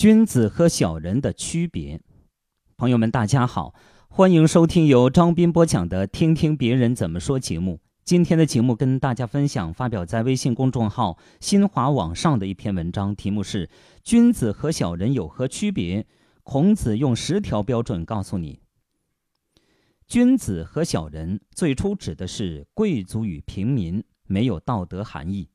君子和小人的区别。朋友们，大家好，欢迎收听由张斌播讲的《听听别人怎么说》节目。今天的节目跟大家分享发表在微信公众号“新华网上”的一篇文章，题目是《君子和小人有何区别》。孔子用十条标准告诉你，君子和小人最初指的是贵族与平民，没有道德含义。《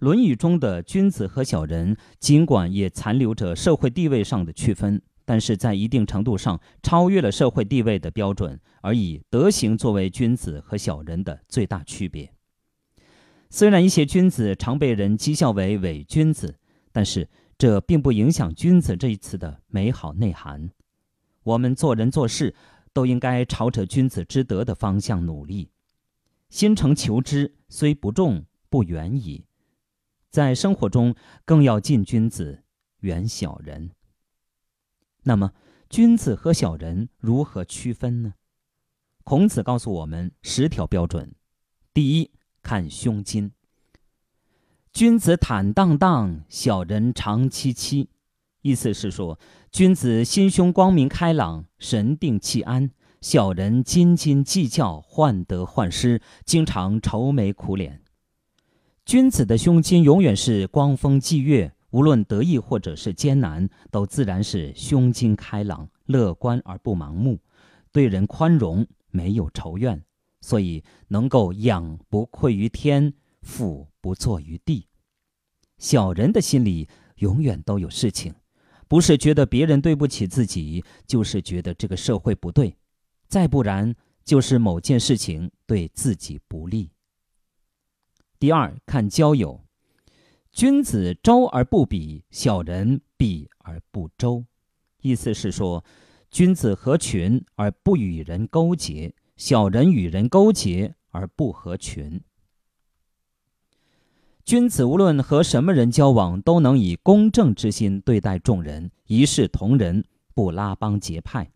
论语》中的君子和小人，尽管也残留着社会地位上的区分，但是在一定程度上超越了社会地位的标准，而以德行作为君子和小人的最大区别。虽然一些君子常被人讥笑为伪君子，但是这并不影响“君子”这一词的美好内涵。我们做人做事都应该朝着君子之德的方向努力。心诚求之，虽不重，不远矣。在生活中，更要近君子，远小人。那么，君子和小人如何区分呢？孔子告诉我们十条标准：第一，看胸襟。君子坦荡荡，小人长戚戚。意思是说，君子心胸光明开朗，神定气安；小人斤斤计较，患得患失，经常愁眉苦脸。君子的胸襟永远是光风霁月，无论得意或者是艰难，都自然是胸襟开朗、乐观而不盲目，对人宽容，没有仇怨，所以能够仰不愧于天，俯不怍于地。小人的心里永远都有事情，不是觉得别人对不起自己，就是觉得这个社会不对，再不然就是某件事情对自己不利。第二，看交友，君子周而不比，小人比而不周。意思是说，君子合群而不与人勾结，小人与人勾结而不合群。君子无论和什么人交往，都能以公正之心对待众人，一视同仁，不拉帮结派；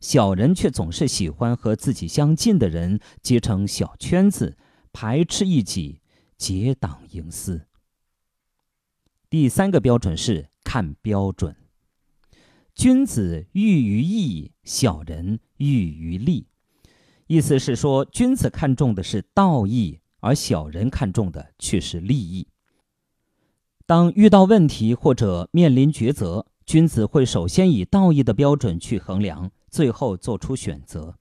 小人却总是喜欢和自己相近的人结成小圈子，排斥异己。结党营私。第三个标准是看标准，君子喻于义，小人喻于利。意思是说，君子看重的是道义，而小人看重的却是利益。当遇到问题或者面临抉择，君子会首先以道义的标准去衡量，最后做出选择；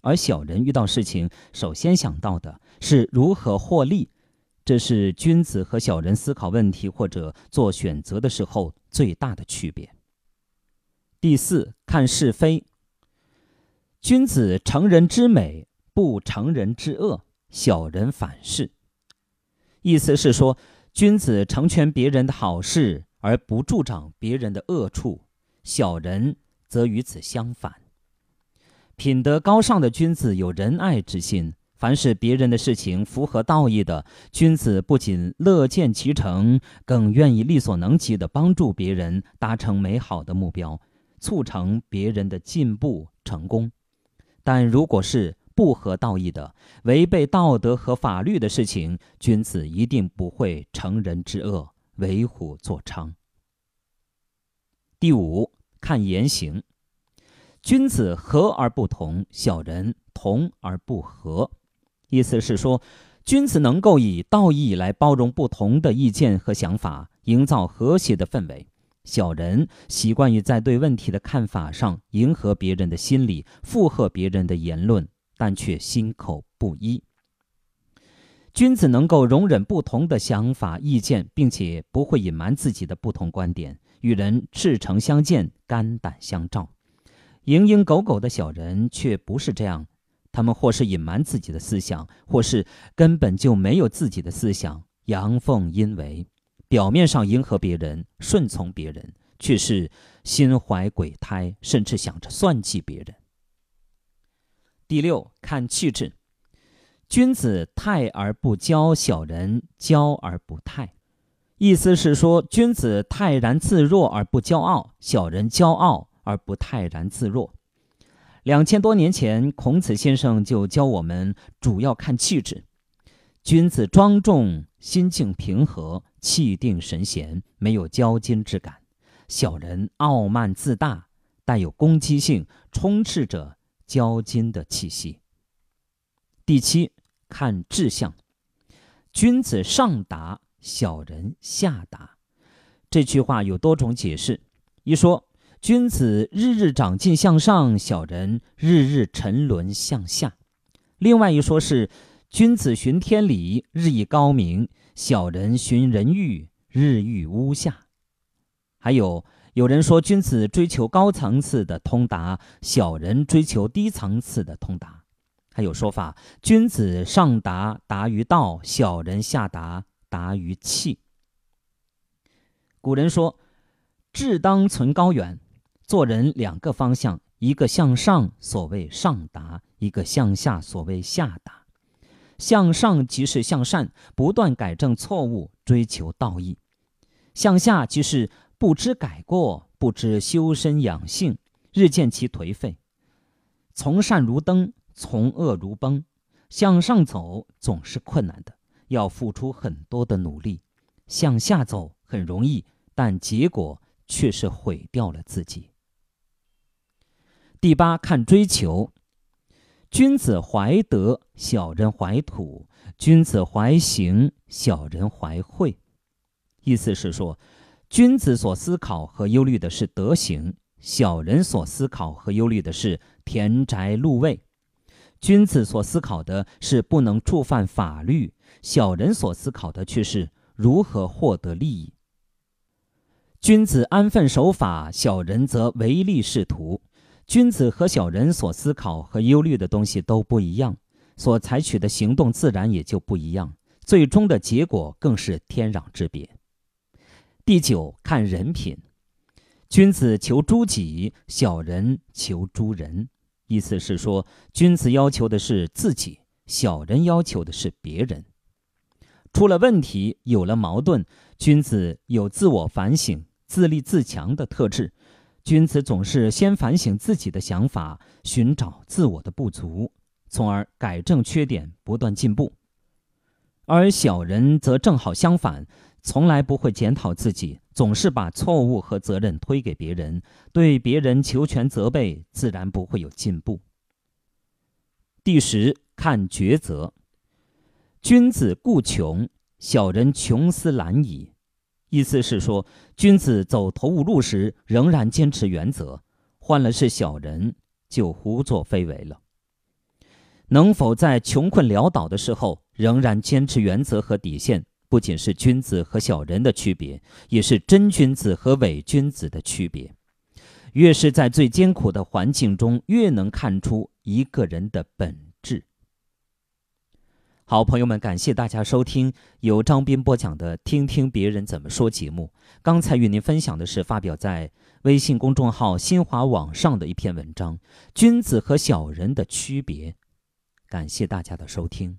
而小人遇到事情，首先想到的是如何获利。这是君子和小人思考问题或者做选择的时候最大的区别。第四，看是非。君子成人之美，不成人之恶；小人反是。意思是说，君子成全别人的好事，而不助长别人的恶处；小人则与此相反。品德高尚的君子有仁爱之心。凡是别人的事情符合道义的，君子不仅乐见其成，更愿意力所能及的帮助别人达成美好的目标，促成别人的进步成功。但如果是不合道义的、违背道德和法律的事情，君子一定不会成人之恶，为虎作伥。第五，看言行，君子和而不同，小人同而不和。意思是说，君子能够以道义来包容不同的意见和想法，营造和谐的氛围；小人习惯于在对问题的看法上迎合别人的心理，附和别人的言论，但却心口不一。君子能够容忍不同的想法、意见，并且不会隐瞒自己的不同观点，与人赤诚相见、肝胆相照。蝇营狗苟的小人却不是这样。他们或是隐瞒自己的思想，或是根本就没有自己的思想，阳奉阴违，表面上迎合别人、顺从别人，却是心怀鬼胎，甚至想着算计别人。第六，看气质，君子泰而不骄，小人骄而不泰。意思是说，君子泰然自若而不骄傲，小人骄傲而不泰然自若。两千多年前，孔子先生就教我们主要看气质。君子庄重，心境平和，气定神闲，没有骄矜之感；小人傲慢自大，带有攻击性，充斥着骄矜的气息。第七，看志向，君子上达，小人下达。这句话有多种解释。一说，君子日日长进向上，小人日日沉沦向下；另外一说是，君子循天理，日益高明；小人循人欲，日益污下。还有有人说，君子追求高层次的通达，小人追求低层次的通达。还有说法，君子上达达于道，小人下达达于气。古人说。志当存高远，做人两个方向，一个向上，所谓上达；一个向下，所谓下达。向上即是向善，不断改正错误，追求道义；向下即是不知改过，不知修身养性，日渐其颓废。从善如登，从恶如崩。向上走总是困难的，要付出很多的努力；向下走很容易，但结果。却是毁掉了自己。第八，看追求。君子怀德，小人怀土；君子怀行，小人怀惠。意思是说，君子所思考和忧虑的是德行，小人所思考和忧虑的是田宅禄位。君子所思考的是不能触犯法律，小人所思考的却是如何获得利益。君子安分守法，小人则唯利是图。君子和小人所思考和忧虑的东西都不一样，所采取的行动自然也就不一样，最终的结果更是天壤之别。第九，看人品。君子求诸己，小人求诸人。意思是说，君子要求的是自己，小人要求的是别人。出了问题，有了矛盾，君子有自我反省。自立自强的特质，君子总是先反省自己的想法，寻找自我的不足，从而改正缺点，不断进步。而小人则正好相反，从来不会检讨自己，总是把错误和责任推给别人，对别人求全责备，自然不会有进步。第十，看抉择。君子固穷，小人穷思懒矣。意思是说，君子走投无路时仍然坚持原则，换了是小人就胡作非为了。能否在穷困潦倒的时候仍然坚持原则和底线，不仅是君子和小人的区别，也是真君子和伪君子的区别。越是在最艰苦的环境中，越能看出一个人的本质。好，朋友们，感谢大家收听由张斌播讲的《听听别人怎么说》节目。刚才与您分享的是发表在微信公众号“新华网”上的一篇文章《君子和小人的区别》。感谢大家的收听。